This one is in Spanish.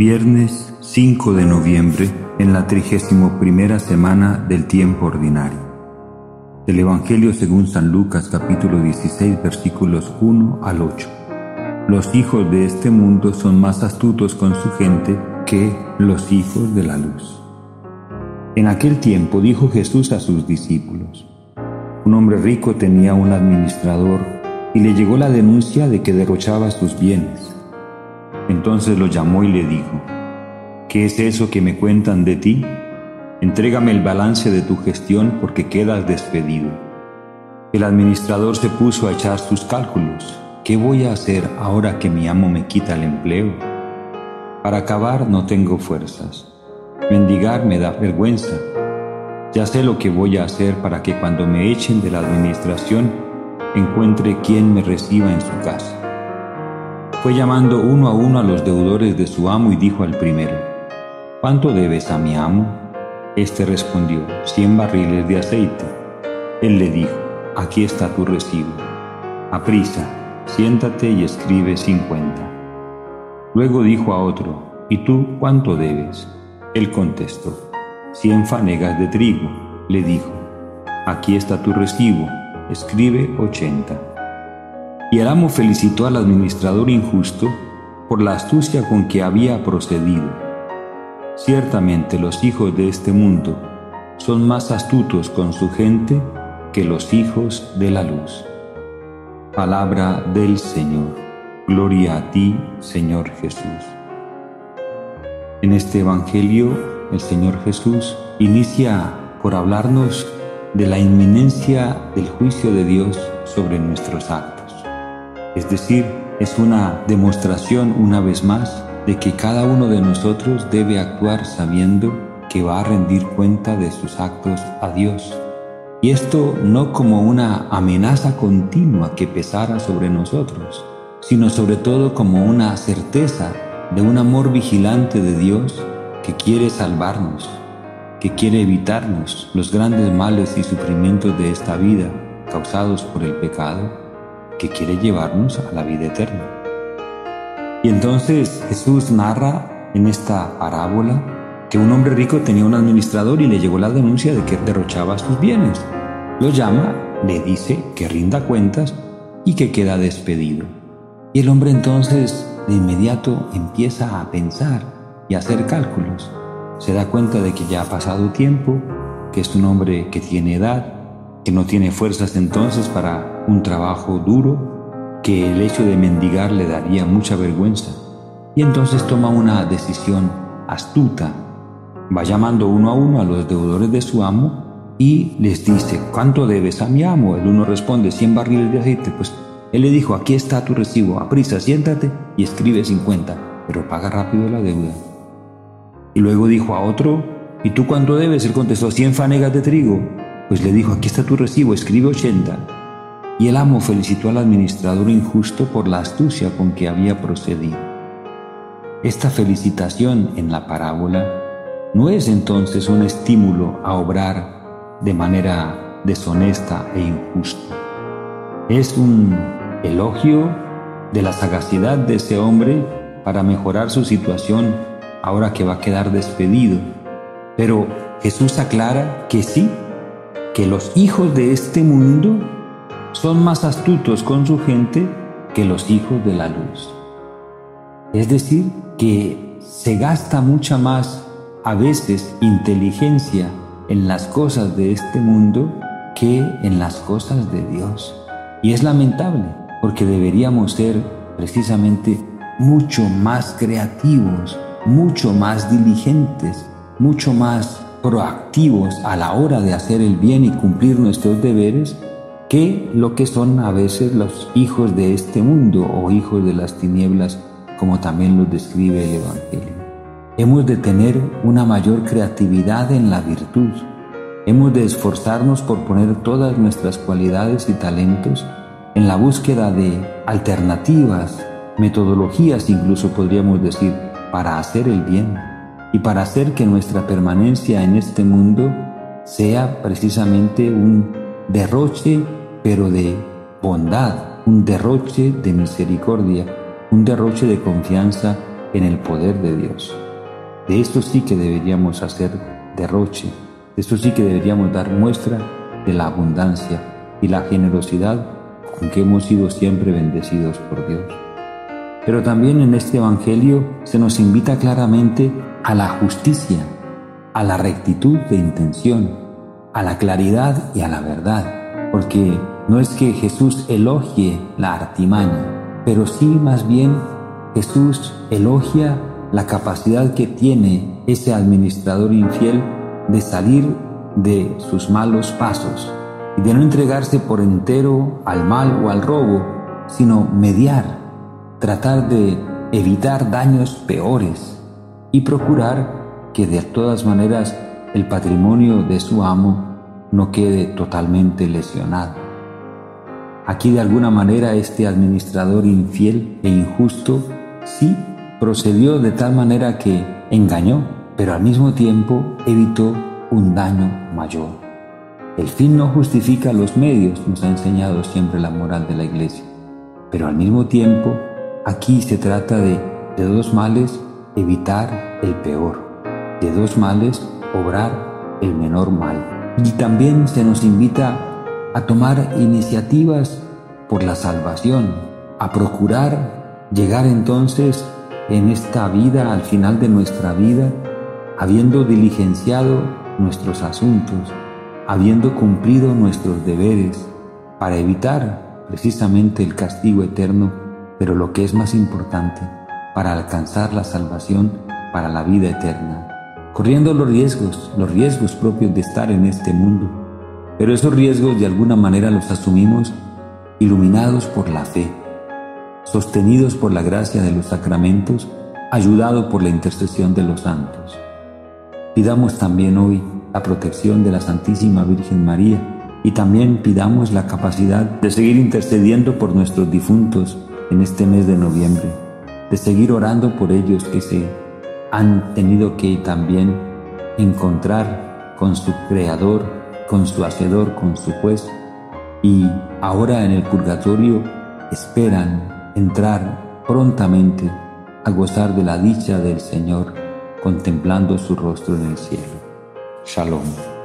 Viernes 5 de noviembre, en la 31 semana del tiempo ordinario. Del Evangelio según San Lucas capítulo 16 versículos 1 al 8. Los hijos de este mundo son más astutos con su gente que los hijos de la luz. En aquel tiempo dijo Jesús a sus discípulos, un hombre rico tenía un administrador y le llegó la denuncia de que derrochaba sus bienes. Entonces lo llamó y le dijo, ¿qué es eso que me cuentan de ti? Entrégame el balance de tu gestión porque quedas despedido. El administrador se puso a echar sus cálculos. ¿Qué voy a hacer ahora que mi amo me quita el empleo? Para acabar no tengo fuerzas. Mendigar me da vergüenza. Ya sé lo que voy a hacer para que cuando me echen de la administración encuentre quien me reciba en su casa. Fue llamando uno a uno a los deudores de su amo y dijo al primero, ¿Cuánto debes a mi amo? Este respondió, cien barriles de aceite. Él le dijo, aquí está tu recibo. Aprisa, siéntate y escribe cincuenta. Luego dijo a otro, ¿y tú cuánto debes? Él contestó, cien fanegas de trigo. Le dijo, aquí está tu recibo, escribe ochenta. Y el amo felicitó al administrador injusto por la astucia con que había procedido. Ciertamente los hijos de este mundo son más astutos con su gente que los hijos de la luz. Palabra del Señor. Gloria a ti, Señor Jesús. En este Evangelio, el Señor Jesús inicia por hablarnos de la inminencia del juicio de Dios sobre nuestros actos. Es decir, es una demostración una vez más de que cada uno de nosotros debe actuar sabiendo que va a rendir cuenta de sus actos a Dios. Y esto no como una amenaza continua que pesara sobre nosotros, sino sobre todo como una certeza de un amor vigilante de Dios que quiere salvarnos, que quiere evitarnos los grandes males y sufrimientos de esta vida causados por el pecado que quiere llevarnos a la vida eterna. Y entonces Jesús narra en esta parábola que un hombre rico tenía un administrador y le llegó la denuncia de que derrochaba sus bienes. Lo llama, le dice que rinda cuentas y que queda despedido. Y el hombre entonces de inmediato empieza a pensar y a hacer cálculos. Se da cuenta de que ya ha pasado tiempo, que es un hombre que tiene edad, que no tiene fuerzas entonces para un trabajo duro, que el hecho de mendigar le daría mucha vergüenza. Y entonces toma una decisión astuta. Va llamando uno a uno a los deudores de su amo y les dice, ¿cuánto debes a mi amo? El uno responde, 100 barriles de aceite. Pues él le dijo, aquí está tu recibo, aprisa, siéntate y escribe 50, pero paga rápido la deuda. Y luego dijo a otro, ¿y tú cuánto debes? Él contestó, 100 fanegas de trigo pues le dijo, aquí está tu recibo, escribe 80. Y el amo felicitó al administrador injusto por la astucia con que había procedido. Esta felicitación en la parábola no es entonces un estímulo a obrar de manera deshonesta e injusta. Es un elogio de la sagacidad de ese hombre para mejorar su situación ahora que va a quedar despedido. Pero Jesús aclara que sí, que los hijos de este mundo son más astutos con su gente que los hijos de la luz. Es decir, que se gasta mucha más a veces inteligencia en las cosas de este mundo que en las cosas de Dios. Y es lamentable, porque deberíamos ser precisamente mucho más creativos, mucho más diligentes, mucho más proactivos a la hora de hacer el bien y cumplir nuestros deberes que lo que son a veces los hijos de este mundo o hijos de las tinieblas, como también los describe el Evangelio. Hemos de tener una mayor creatividad en la virtud. Hemos de esforzarnos por poner todas nuestras cualidades y talentos en la búsqueda de alternativas, metodologías incluso podríamos decir, para hacer el bien y para hacer que nuestra permanencia en este mundo sea precisamente un derroche, pero de bondad, un derroche de misericordia, un derroche de confianza en el poder de Dios. De esto sí que deberíamos hacer derroche, de esto sí que deberíamos dar muestra de la abundancia y la generosidad con que hemos sido siempre bendecidos por Dios. Pero también en este Evangelio se nos invita claramente a la justicia, a la rectitud de intención, a la claridad y a la verdad, porque no es que Jesús elogie la artimaña, pero sí más bien Jesús elogia la capacidad que tiene ese administrador infiel de salir de sus malos pasos y de no entregarse por entero al mal o al robo, sino mediar tratar de evitar daños peores y procurar que de todas maneras el patrimonio de su amo no quede totalmente lesionado. Aquí de alguna manera este administrador infiel e injusto sí procedió de tal manera que engañó, pero al mismo tiempo evitó un daño mayor. El fin no justifica los medios, nos ha enseñado siempre la moral de la iglesia, pero al mismo tiempo Aquí se trata de, de dos males, evitar el peor, de dos males, obrar el menor mal. Y también se nos invita a tomar iniciativas por la salvación, a procurar llegar entonces en esta vida, al final de nuestra vida, habiendo diligenciado nuestros asuntos, habiendo cumplido nuestros deberes, para evitar precisamente el castigo eterno pero lo que es más importante, para alcanzar la salvación para la vida eterna, corriendo los riesgos, los riesgos propios de estar en este mundo. Pero esos riesgos de alguna manera los asumimos iluminados por la fe, sostenidos por la gracia de los sacramentos, ayudados por la intercesión de los santos. Pidamos también hoy la protección de la Santísima Virgen María y también pidamos la capacidad de seguir intercediendo por nuestros difuntos en este mes de noviembre, de seguir orando por ellos que se han tenido que también encontrar con su Creador, con su Hacedor, con su Juez, y ahora en el purgatorio esperan entrar prontamente a gozar de la dicha del Señor, contemplando su rostro en el cielo. Shalom.